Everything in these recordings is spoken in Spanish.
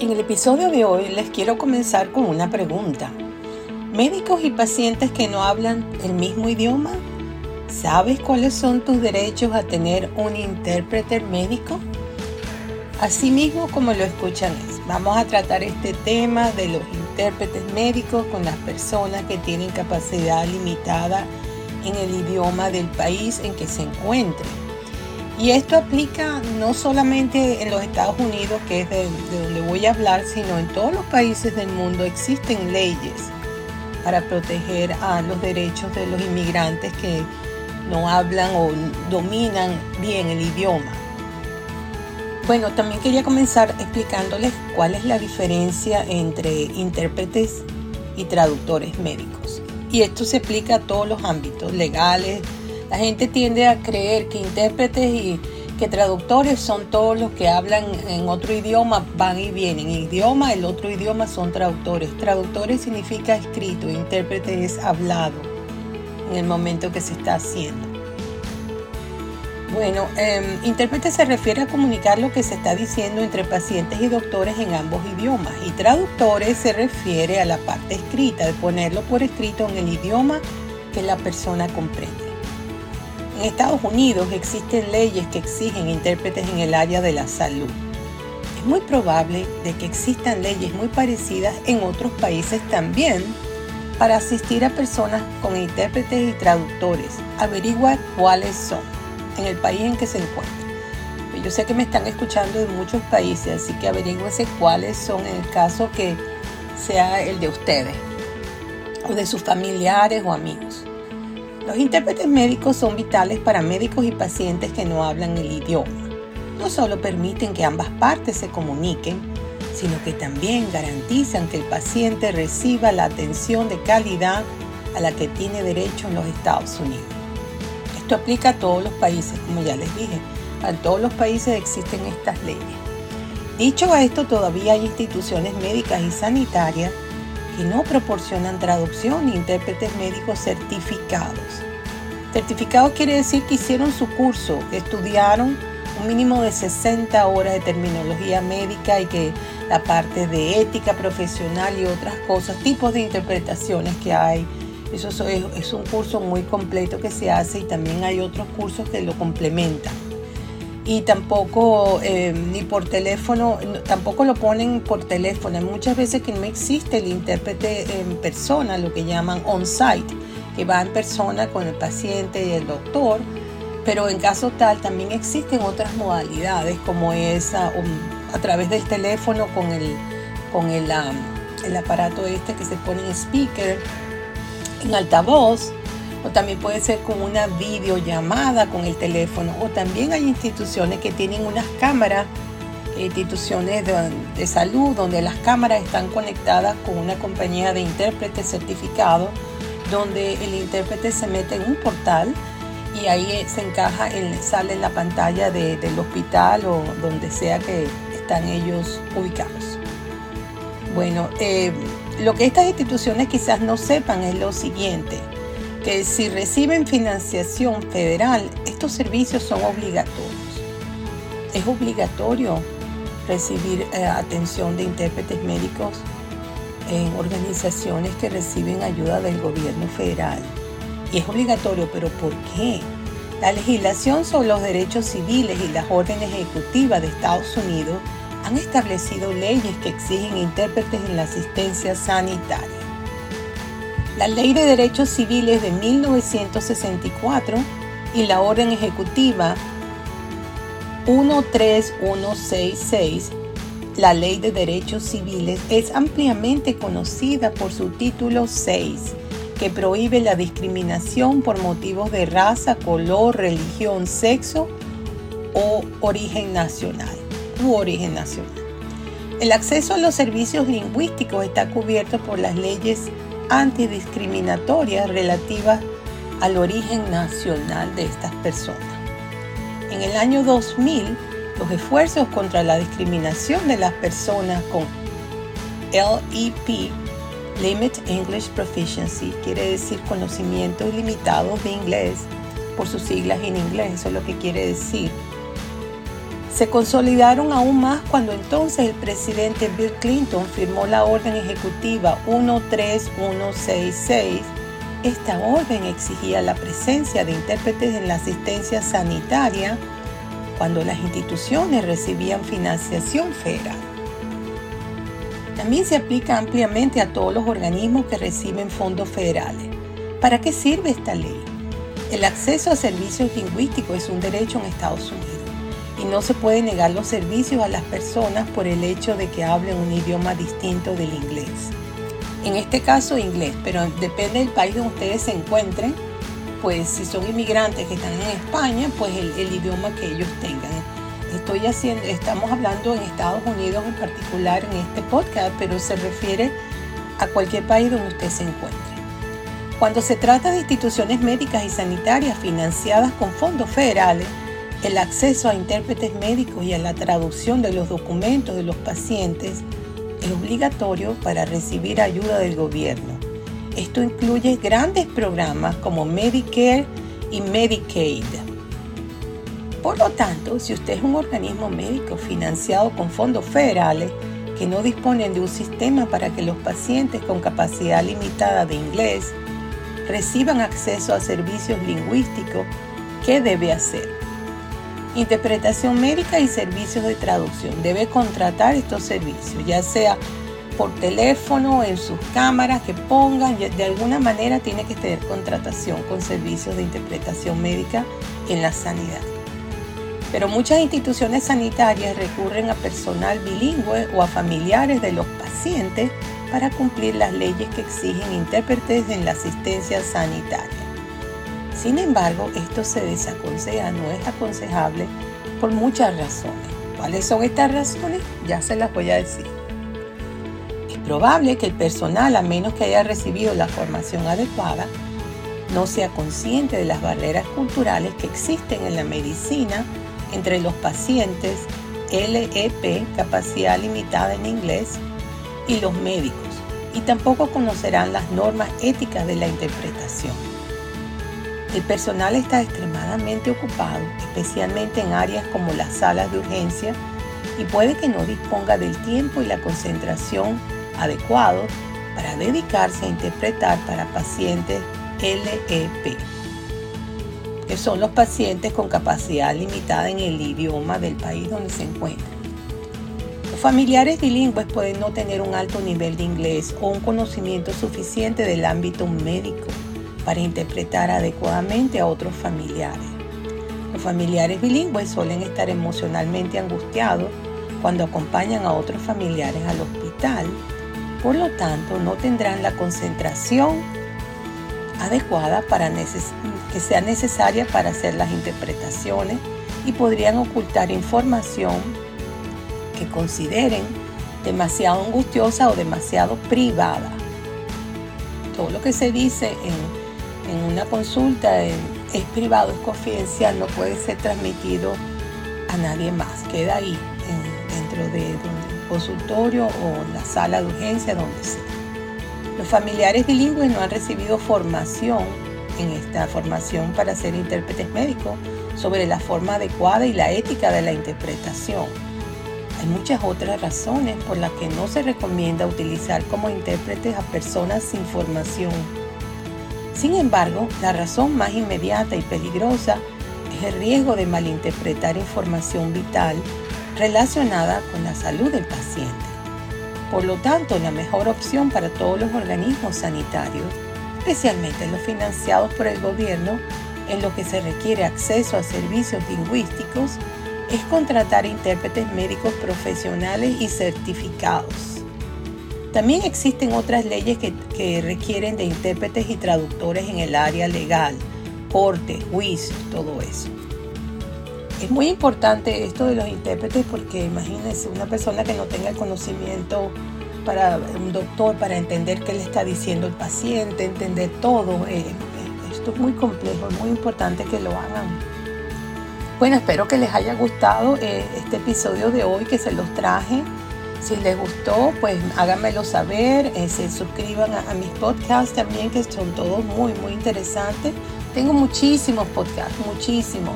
En el episodio de hoy les quiero comenzar con una pregunta. ¿Médicos y pacientes que no hablan el mismo idioma? ¿Sabes cuáles son tus derechos a tener un intérprete médico? Asimismo, como lo escuchan, vamos a tratar este tema de los intérpretes médicos con las personas que tienen capacidad limitada en el idioma del país en que se encuentren. Y esto aplica no solamente en los Estados Unidos, que es de, donde voy a hablar, sino en todos los países del mundo existen leyes para proteger a los derechos de los inmigrantes que no hablan o dominan bien el idioma. Bueno, también quería comenzar explicándoles cuál es la diferencia entre intérpretes y traductores médicos. Y esto se aplica a todos los ámbitos legales, la gente tiende a creer que intérpretes y que traductores son todos los que hablan en otro idioma, van y vienen. Idioma, el otro idioma son traductores. Traductores significa escrito, intérprete es hablado en el momento que se está haciendo. Bueno, eh, intérprete se refiere a comunicar lo que se está diciendo entre pacientes y doctores en ambos idiomas y traductores se refiere a la parte escrita, de ponerlo por escrito en el idioma que la persona comprende. En Estados Unidos existen leyes que exigen intérpretes en el área de la salud. Es muy probable de que existan leyes muy parecidas en otros países también para asistir a personas con intérpretes y traductores. Averigua cuáles son en el país en que se encuentran. Yo sé que me están escuchando de muchos países, así que averigüense cuáles son en el caso que sea el de ustedes o de sus familiares o amigos. Los intérpretes médicos son vitales para médicos y pacientes que no hablan el idioma. No solo permiten que ambas partes se comuniquen, sino que también garantizan que el paciente reciba la atención de calidad a la que tiene derecho en los Estados Unidos. Esto aplica a todos los países, como ya les dije. A todos los países existen estas leyes. Dicho esto, todavía hay instituciones médicas y sanitarias que no proporcionan traducción ni intérpretes médicos certificados. Certificados quiere decir que hicieron su curso, que estudiaron un mínimo de 60 horas de terminología médica y que la parte de ética profesional y otras cosas, tipos de interpretaciones que hay. Eso es, un curso muy completo que se hace y también hay otros cursos que lo complementan y tampoco eh, ni por teléfono, tampoco lo ponen por teléfono. Muchas veces que no existe el intérprete en persona, lo que llaman on-site, que va en persona con el paciente y el doctor, pero en caso tal también existen otras modalidades como esa um, a través del teléfono con el, con el, um, el aparato este que se pone en speaker, en altavoz o también puede ser con una videollamada con el teléfono o también hay instituciones que tienen unas cámaras instituciones de, salud donde las cámaras están conectadas con una compañía de intérpretes certificados donde el intérprete se mete en un portal y ahí se encaja, en, sale en la pantalla del hospital o donde sea que están ellos ubicados. Bueno, eh, lo que estas instituciones quizás no sepan es lo siguiente que si reciben financiación federal, estos servicios son obligatorios. Es obligatorio recibir eh, atención de intérpretes médicos en organizaciones que reciben ayuda del gobierno federal. Y es obligatorio, pero ¿por qué? La legislación sobre los derechos civiles y las órdenes ejecutivas de Estados Unidos han establecido leyes que exigen intérpretes en la asistencia sanitaria. La Ley de Derechos Civiles de 1964 y la Orden Ejecutiva 13166, la Ley de Derechos Civiles, es ampliamente conocida por su título 6, que prohíbe la discriminación por motivos de raza, color, religión, sexo o origen nacional u origen nacional. El acceso a los servicios lingüísticos está cubierto por las leyes antidiscriminatorias relativas al origen nacional de estas personas. En el año 2000, los esfuerzos contra la discriminación de las personas con LEP, Limit English Proficiency, quiere decir conocimientos limitados de inglés, por sus siglas en inglés, eso es lo que quiere decir, se consolidaron aún más cuando entonces el presidente Bill Clinton firmó la orden ejecutiva 13166. Esta orden exigía la presencia de intérpretes en la asistencia sanitaria cuando las instituciones recibían financiación federal. También se aplica ampliamente a todos los organismos que reciben fondos federales. ¿Para qué sirve esta ley? El acceso a servicios lingüísticos es un derecho en Estados Unidos y no se puede negar los servicios a las personas por el hecho de que hablen un idioma distinto del inglés. En este caso inglés, pero depende del país donde ustedes se encuentren, pues si son inmigrantes que están en España, pues el, el idioma que ellos tengan. Estoy haciendo, estamos hablando en Estados Unidos en particular en este podcast, pero se refiere a cualquier país donde usted se encuentre. Cuando se trata de instituciones médicas y sanitarias financiadas con fondos federales, el acceso a intérpretes médicos y a la traducción de los documentos de los pacientes es obligatorio para recibir ayuda del gobierno. Esto incluye grandes programas como Medicare y Medicaid. Por lo tanto, si usted es un organismo médico financiado con fondos federales que no disponen de un sistema para que los pacientes con capacidad limitada de inglés reciban acceso a servicios lingüísticos, ¿qué debe hacer? Interpretación médica y servicios de traducción. Debe contratar estos servicios, ya sea por teléfono, en sus cámaras que pongan, de alguna manera tiene que tener contratación con servicios de interpretación médica en la sanidad. Pero muchas instituciones sanitarias recurren a personal bilingüe o a familiares de los pacientes para cumplir las leyes que exigen intérpretes en la asistencia sanitaria. Sin embargo, esto se desaconseja, no es aconsejable por muchas razones. ¿Cuáles son estas razones? Ya se las voy a decir. Es probable que el personal, a menos que haya recibido la formación adecuada, no sea consciente de las barreras culturales que existen en la medicina entre los pacientes LEP, capacidad limitada en inglés, y los médicos, y tampoco conocerán las normas éticas de la interpretación. El personal está extremadamente ocupado, especialmente en áreas como las salas de urgencia, y puede que no disponga del tiempo y la concentración adecuados para dedicarse a interpretar para pacientes LEP, que son los pacientes con capacidad limitada en el idioma del país donde se encuentran. Los familiares bilingües pueden no tener un alto nivel de inglés o un conocimiento suficiente del ámbito médico para interpretar adecuadamente a otros familiares. Los familiares bilingües suelen estar emocionalmente angustiados cuando acompañan a otros familiares al hospital, por lo tanto no tendrán la concentración adecuada para que sea necesaria para hacer las interpretaciones y podrían ocultar información que consideren demasiado angustiosa o demasiado privada. Todo lo que se dice en en una consulta es privado, es confidencial, no puede ser transmitido a nadie más. Queda ahí, dentro de, un consultorio o la sala de urgencia, donde sea. Los familiares bilingües no han recibido formación en esta formación para ser intérpretes médicos sobre la forma adecuada y la ética de la interpretación. Hay muchas otras razones por las que no se recomienda utilizar como intérpretes a personas sin formación sin embargo, la razón más inmediata y peligrosa es el riesgo de malinterpretar información vital relacionada con la salud del paciente. Por lo tanto, la mejor opción para todos los organismos sanitarios, especialmente los financiados por el gobierno, en lo que se requiere acceso a servicios lingüísticos, es contratar intérpretes médicos profesionales y certificados. También existen otras leyes que, requieren de intérpretes y traductores en el área legal, corte, juicio, todo eso. Es muy importante esto de los intérpretes porque imagínense una persona que no tenga el conocimiento para un doctor para entender qué le está diciendo el paciente, entender todo. Eh, eh, esto es muy complejo, es muy importante que lo hagan. Bueno, espero que les haya gustado eh, este episodio de hoy que se los traje. Si les gustó, pues háganmelo saber, eh, se suscriban a, mis podcasts también, que son todos muy, muy interesantes. Tengo muchísimos podcasts, muchísimos.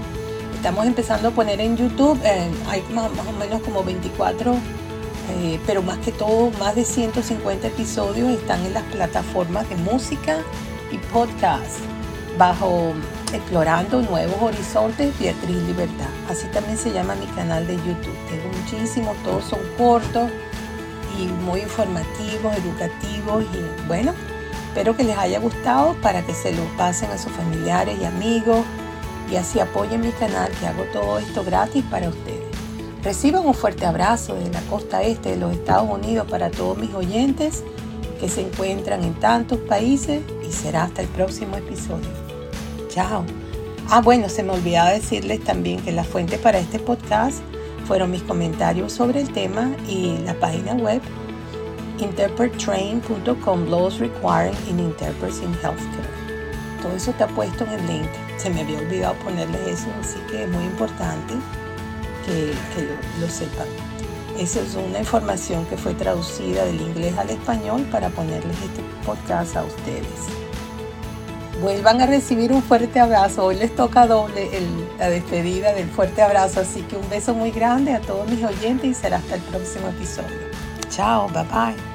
estamos empezando a poner en YouTube. Eh, hay más, o menos como 24, eh, pero más que todo, más de 150 episodios están en las plataformas de música y podcast bajo Explorando Nuevos Horizontes Beatriz Libertad. Así también se llama mi canal de YouTube. Tengo muchísimos, todos son cortos y muy informativos, educativos y bueno, espero que les haya gustado para que se lo pasen a sus familiares y amigos y así apoyen mi canal que hago todo esto gratis para ustedes. Reciban un fuerte abrazo desde la costa este de los Estados Unidos para todos mis oyentes que se encuentran en tantos países y será hasta el próximo episodio. Chao. Ah, bueno, se me olvidaba decirles también que la fuente para este podcast fueron mis comentarios sobre el tema y la página web interprettrain.com laws requiring in interpreters in healthcare. Todo eso está puesto en el link. Se me había olvidado ponerles eso, así que es muy importante que, lo, lo sepan. Esa es una información que fue traducida del inglés al español para ponerles este podcast a ustedes vuelvan a recibir un fuerte abrazo. Hoy les toca doble la despedida del fuerte abrazo, así que un beso muy grande a todos mis oyentes y será hasta el próximo episodio. Chao, bye bye.